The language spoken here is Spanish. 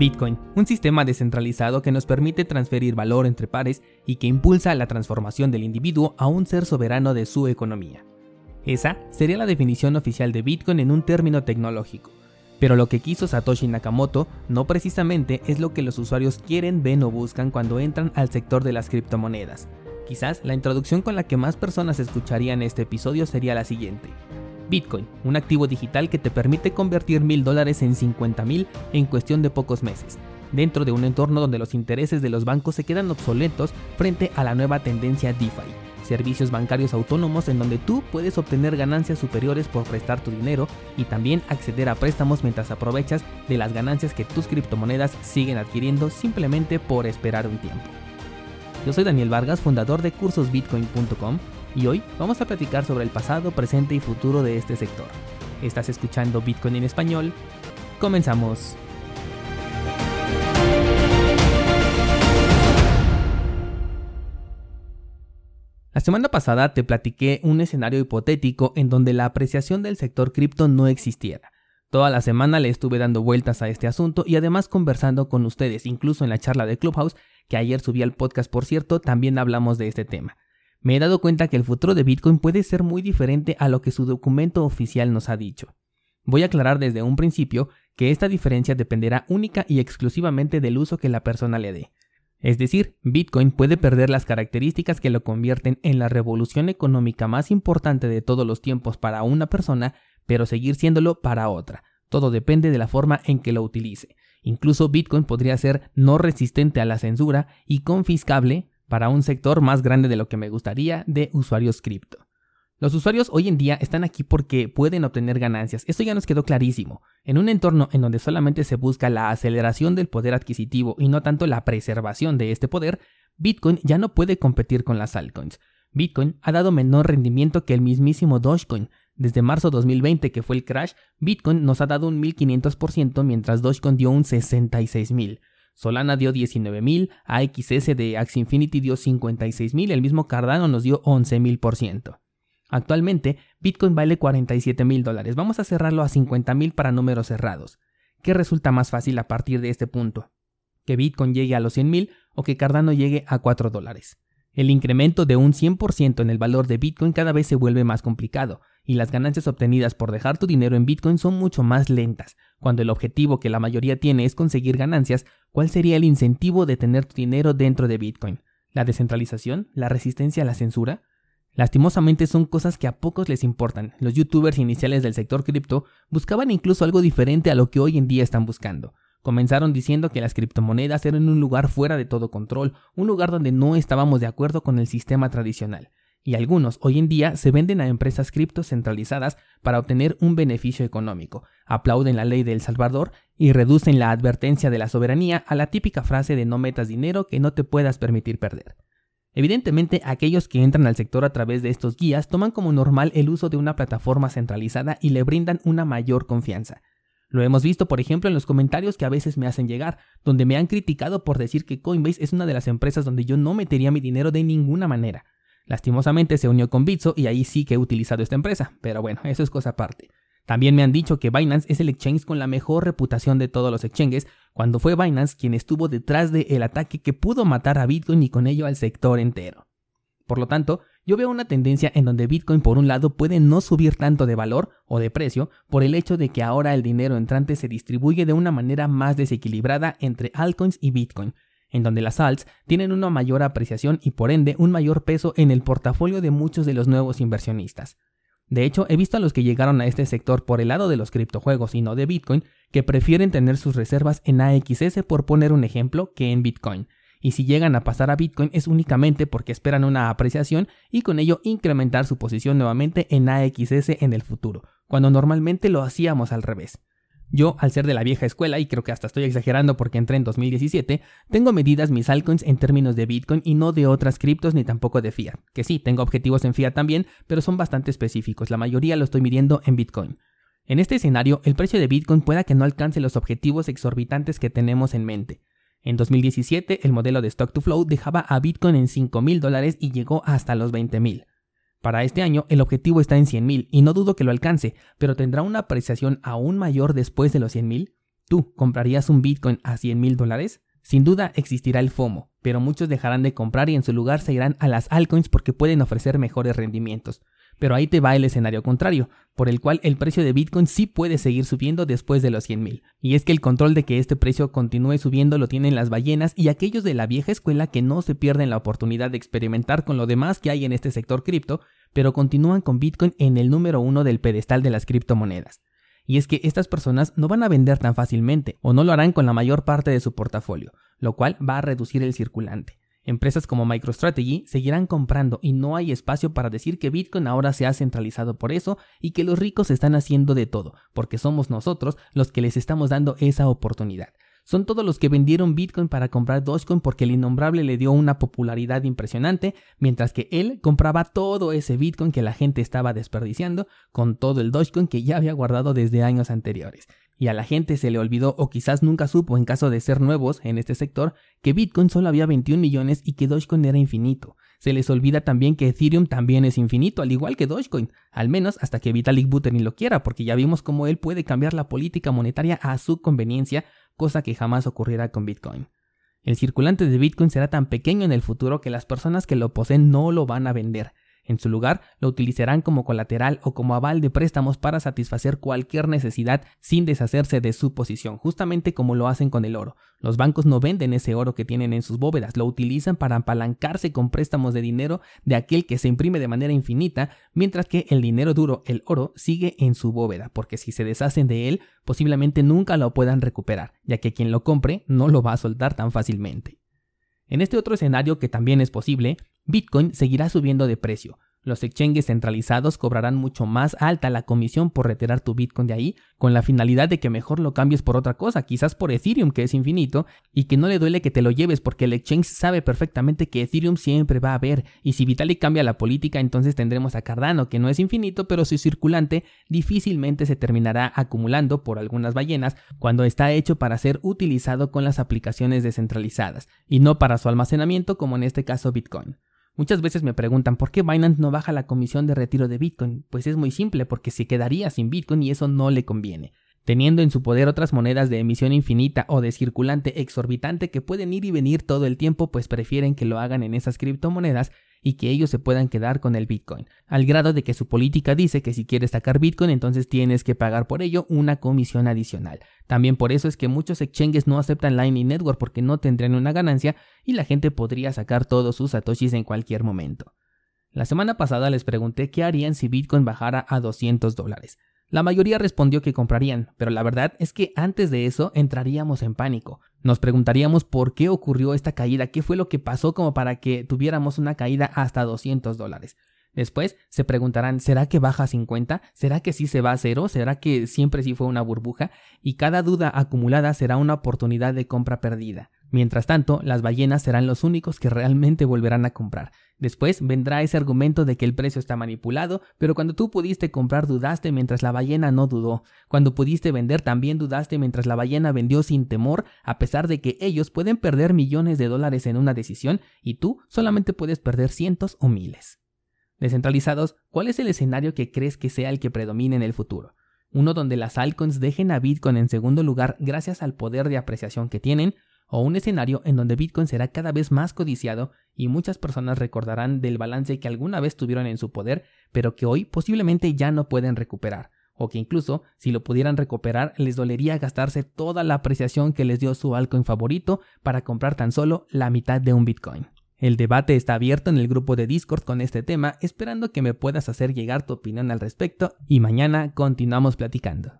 Bitcoin, un sistema descentralizado que nos permite transferir valor entre pares y que impulsa la transformación del individuo a un ser soberano de su economía. Esa sería la definición oficial de Bitcoin en un término tecnológico. Pero lo que quiso Satoshi Nakamoto no precisamente es lo que los usuarios quieren, ven o buscan cuando entran al sector de las criptomonedas. Quizás la introducción con la que más personas escucharían este episodio sería la siguiente. Bitcoin, un activo digital que te permite convertir mil dólares en 50 mil en cuestión de pocos meses, dentro de un entorno donde los intereses de los bancos se quedan obsoletos frente a la nueva tendencia DeFi, servicios bancarios autónomos en donde tú puedes obtener ganancias superiores por prestar tu dinero y también acceder a préstamos mientras aprovechas de las ganancias que tus criptomonedas siguen adquiriendo simplemente por esperar un tiempo. Yo soy Daniel Vargas, fundador de cursosbitcoin.com y hoy vamos a platicar sobre el pasado, presente y futuro de este sector. Estás escuchando Bitcoin en español. Comenzamos. La semana pasada te platiqué un escenario hipotético en donde la apreciación del sector cripto no existiera. Toda la semana le estuve dando vueltas a este asunto y además conversando con ustedes, incluso en la charla de Clubhouse, que ayer subí al podcast por cierto, también hablamos de este tema. Me he dado cuenta que el futuro de Bitcoin puede ser muy diferente a lo que su documento oficial nos ha dicho. Voy a aclarar desde un principio que esta diferencia dependerá única y exclusivamente del uso que la persona le dé. Es decir, Bitcoin puede perder las características que lo convierten en la revolución económica más importante de todos los tiempos para una persona, pero seguir siéndolo para otra. Todo depende de la forma en que lo utilice. Incluso Bitcoin podría ser no resistente a la censura y confiscable para un sector más grande de lo que me gustaría de usuarios cripto. Los usuarios hoy en día están aquí porque pueden obtener ganancias. Esto ya nos quedó clarísimo. En un entorno en donde solamente se busca la aceleración del poder adquisitivo y no tanto la preservación de este poder, Bitcoin ya no puede competir con las altcoins. Bitcoin ha dado menor rendimiento que el mismísimo Dogecoin. Desde marzo 2020, que fue el crash, Bitcoin nos ha dado un 1500%, mientras Dogecoin dio un 66.000. Solana dio 19.000, AXS de Axie Infinity dio 56.000, el mismo Cardano nos dio 11.000%. Actualmente, Bitcoin vale 47 mil dólares. Vamos a cerrarlo a 50 mil para números cerrados. ¿Qué resulta más fácil a partir de este punto? ¿Que Bitcoin llegue a los 100 mil o que Cardano llegue a 4 dólares? El incremento de un 100% en el valor de Bitcoin cada vez se vuelve más complicado, y las ganancias obtenidas por dejar tu dinero en Bitcoin son mucho más lentas. Cuando el objetivo que la mayoría tiene es conseguir ganancias, ¿cuál sería el incentivo de tener tu dinero dentro de Bitcoin? ¿La descentralización? ¿La resistencia a la censura? Lastimosamente son cosas que a pocos les importan. Los youtubers iniciales del sector cripto buscaban incluso algo diferente a lo que hoy en día están buscando. Comenzaron diciendo que las criptomonedas eran un lugar fuera de todo control, un lugar donde no estábamos de acuerdo con el sistema tradicional. Y algunos hoy en día se venden a empresas cripto centralizadas para obtener un beneficio económico, aplauden la ley de El Salvador y reducen la advertencia de la soberanía a la típica frase de no metas dinero que no te puedas permitir perder. Evidentemente, aquellos que entran al sector a través de estos guías toman como normal el uso de una plataforma centralizada y le brindan una mayor confianza. Lo hemos visto, por ejemplo, en los comentarios que a veces me hacen llegar, donde me han criticado por decir que Coinbase es una de las empresas donde yo no metería mi dinero de ninguna manera. Lastimosamente se unió con Bitso y ahí sí que he utilizado esta empresa, pero bueno, eso es cosa aparte. También me han dicho que Binance es el exchange con la mejor reputación de todos los exchanges, cuando fue Binance quien estuvo detrás del ataque que pudo matar a Bitcoin y con ello al sector entero. Por lo tanto, yo veo una tendencia en donde Bitcoin por un lado puede no subir tanto de valor o de precio por el hecho de que ahora el dinero entrante se distribuye de una manera más desequilibrada entre altcoins y Bitcoin, en donde las alts tienen una mayor apreciación y por ende un mayor peso en el portafolio de muchos de los nuevos inversionistas. De hecho, he visto a los que llegaron a este sector por el lado de los criptojuegos y no de Bitcoin, que prefieren tener sus reservas en AXS por poner un ejemplo que en Bitcoin. Y si llegan a pasar a Bitcoin es únicamente porque esperan una apreciación y con ello incrementar su posición nuevamente en AXS en el futuro, cuando normalmente lo hacíamos al revés. Yo, al ser de la vieja escuela, y creo que hasta estoy exagerando porque entré en 2017, tengo medidas mis altcoins en términos de Bitcoin y no de otras criptos ni tampoco de fiat. Que sí, tengo objetivos en fiat también, pero son bastante específicos. La mayoría lo estoy midiendo en Bitcoin. En este escenario, el precio de Bitcoin pueda que no alcance los objetivos exorbitantes que tenemos en mente. En 2017, el modelo de Stock to Flow dejaba a Bitcoin en 5 mil dólares y llegó hasta los 20 mil. Para este año el objetivo está en 100.000 y no dudo que lo alcance, pero ¿tendrá una apreciación aún mayor después de los 100.000? ¿Tú comprarías un Bitcoin a 100 mil dólares? Sin duda existirá el FOMO, pero muchos dejarán de comprar y en su lugar se irán a las altcoins porque pueden ofrecer mejores rendimientos. Pero ahí te va el escenario contrario, por el cual el precio de Bitcoin sí puede seguir subiendo después de los 100.000. Y es que el control de que este precio continúe subiendo lo tienen las ballenas y aquellos de la vieja escuela que no se pierden la oportunidad de experimentar con lo demás que hay en este sector cripto, pero continúan con Bitcoin en el número uno del pedestal de las criptomonedas. Y es que estas personas no van a vender tan fácilmente o no lo harán con la mayor parte de su portafolio, lo cual va a reducir el circulante. Empresas como MicroStrategy seguirán comprando y no hay espacio para decir que Bitcoin ahora se ha centralizado por eso y que los ricos están haciendo de todo, porque somos nosotros los que les estamos dando esa oportunidad. Son todos los que vendieron Bitcoin para comprar Dogecoin porque el innombrable le dio una popularidad impresionante, mientras que él compraba todo ese Bitcoin que la gente estaba desperdiciando con todo el Dogecoin que ya había guardado desde años anteriores y a la gente se le olvidó o quizás nunca supo en caso de ser nuevos en este sector que Bitcoin solo había 21 millones y que Dogecoin era infinito. Se les olvida también que Ethereum también es infinito, al igual que Dogecoin, al menos hasta que Vitalik Buterin lo quiera, porque ya vimos cómo él puede cambiar la política monetaria a su conveniencia, cosa que jamás ocurrirá con Bitcoin. El circulante de Bitcoin será tan pequeño en el futuro que las personas que lo poseen no lo van a vender. En su lugar, lo utilizarán como colateral o como aval de préstamos para satisfacer cualquier necesidad sin deshacerse de su posición, justamente como lo hacen con el oro. Los bancos no venden ese oro que tienen en sus bóvedas, lo utilizan para apalancarse con préstamos de dinero de aquel que se imprime de manera infinita, mientras que el dinero duro, el oro, sigue en su bóveda, porque si se deshacen de él, posiblemente nunca lo puedan recuperar, ya que quien lo compre no lo va a soltar tan fácilmente. En este otro escenario que también es posible, Bitcoin seguirá subiendo de precio. Los exchanges centralizados cobrarán mucho más alta la comisión por retirar tu Bitcoin de ahí, con la finalidad de que mejor lo cambies por otra cosa, quizás por Ethereum que es infinito, y que no le duele que te lo lleves porque el exchange sabe perfectamente que Ethereum siempre va a haber, y si Vitalik cambia la política entonces tendremos a Cardano que no es infinito, pero su circulante difícilmente se terminará acumulando por algunas ballenas cuando está hecho para ser utilizado con las aplicaciones descentralizadas, y no para su almacenamiento como en este caso Bitcoin. Muchas veces me preguntan por qué Binance no baja la comisión de retiro de Bitcoin. Pues es muy simple, porque se quedaría sin Bitcoin y eso no le conviene. Teniendo en su poder otras monedas de emisión infinita o de circulante exorbitante que pueden ir y venir todo el tiempo, pues prefieren que lo hagan en esas criptomonedas y que ellos se puedan quedar con el Bitcoin, al grado de que su política dice que si quieres sacar Bitcoin entonces tienes que pagar por ello una comisión adicional. También por eso es que muchos exchanges no aceptan Lightning Network porque no tendrían una ganancia y la gente podría sacar todos sus satoshis en cualquier momento. La semana pasada les pregunté qué harían si Bitcoin bajara a 200 dólares. La mayoría respondió que comprarían, pero la verdad es que antes de eso entraríamos en pánico. Nos preguntaríamos por qué ocurrió esta caída, qué fue lo que pasó como para que tuviéramos una caída hasta 200 dólares. Después se preguntarán, ¿será que baja a 50? ¿Será que sí se va a cero? ¿Será que siempre sí fue una burbuja? Y cada duda acumulada será una oportunidad de compra perdida. Mientras tanto, las ballenas serán los únicos que realmente volverán a comprar. Después vendrá ese argumento de que el precio está manipulado, pero cuando tú pudiste comprar dudaste mientras la ballena no dudó. Cuando pudiste vender también dudaste mientras la ballena vendió sin temor, a pesar de que ellos pueden perder millones de dólares en una decisión y tú solamente puedes perder cientos o miles. Descentralizados, ¿cuál es el escenario que crees que sea el que predomine en el futuro? Uno donde las altcoins dejen a Bitcoin en segundo lugar gracias al poder de apreciación que tienen, o un escenario en donde Bitcoin será cada vez más codiciado y muchas personas recordarán del balance que alguna vez tuvieron en su poder, pero que hoy posiblemente ya no pueden recuperar, o que incluso si lo pudieran recuperar les dolería gastarse toda la apreciación que les dio su altcoin favorito para comprar tan solo la mitad de un Bitcoin. El debate está abierto en el grupo de Discord con este tema, esperando que me puedas hacer llegar tu opinión al respecto y mañana continuamos platicando.